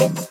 Thank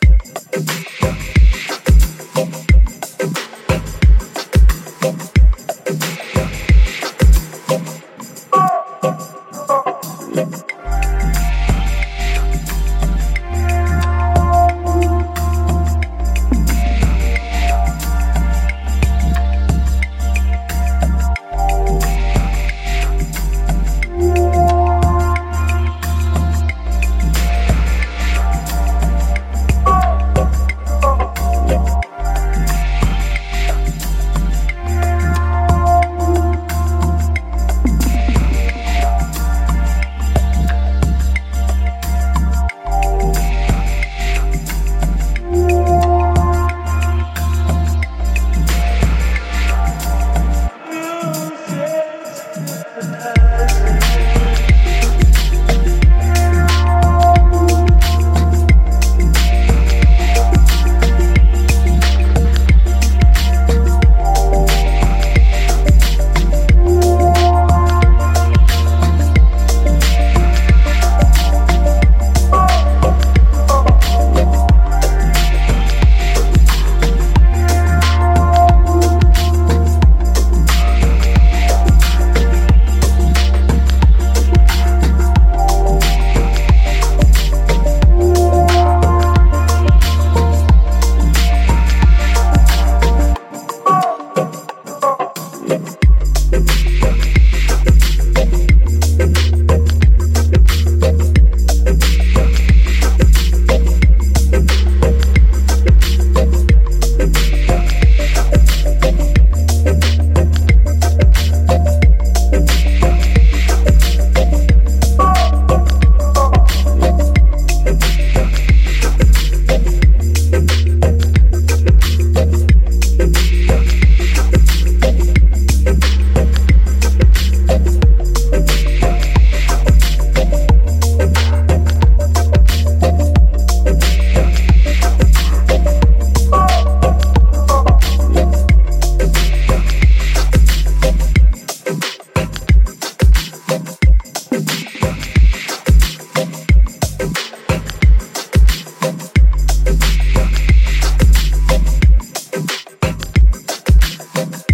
Thanks.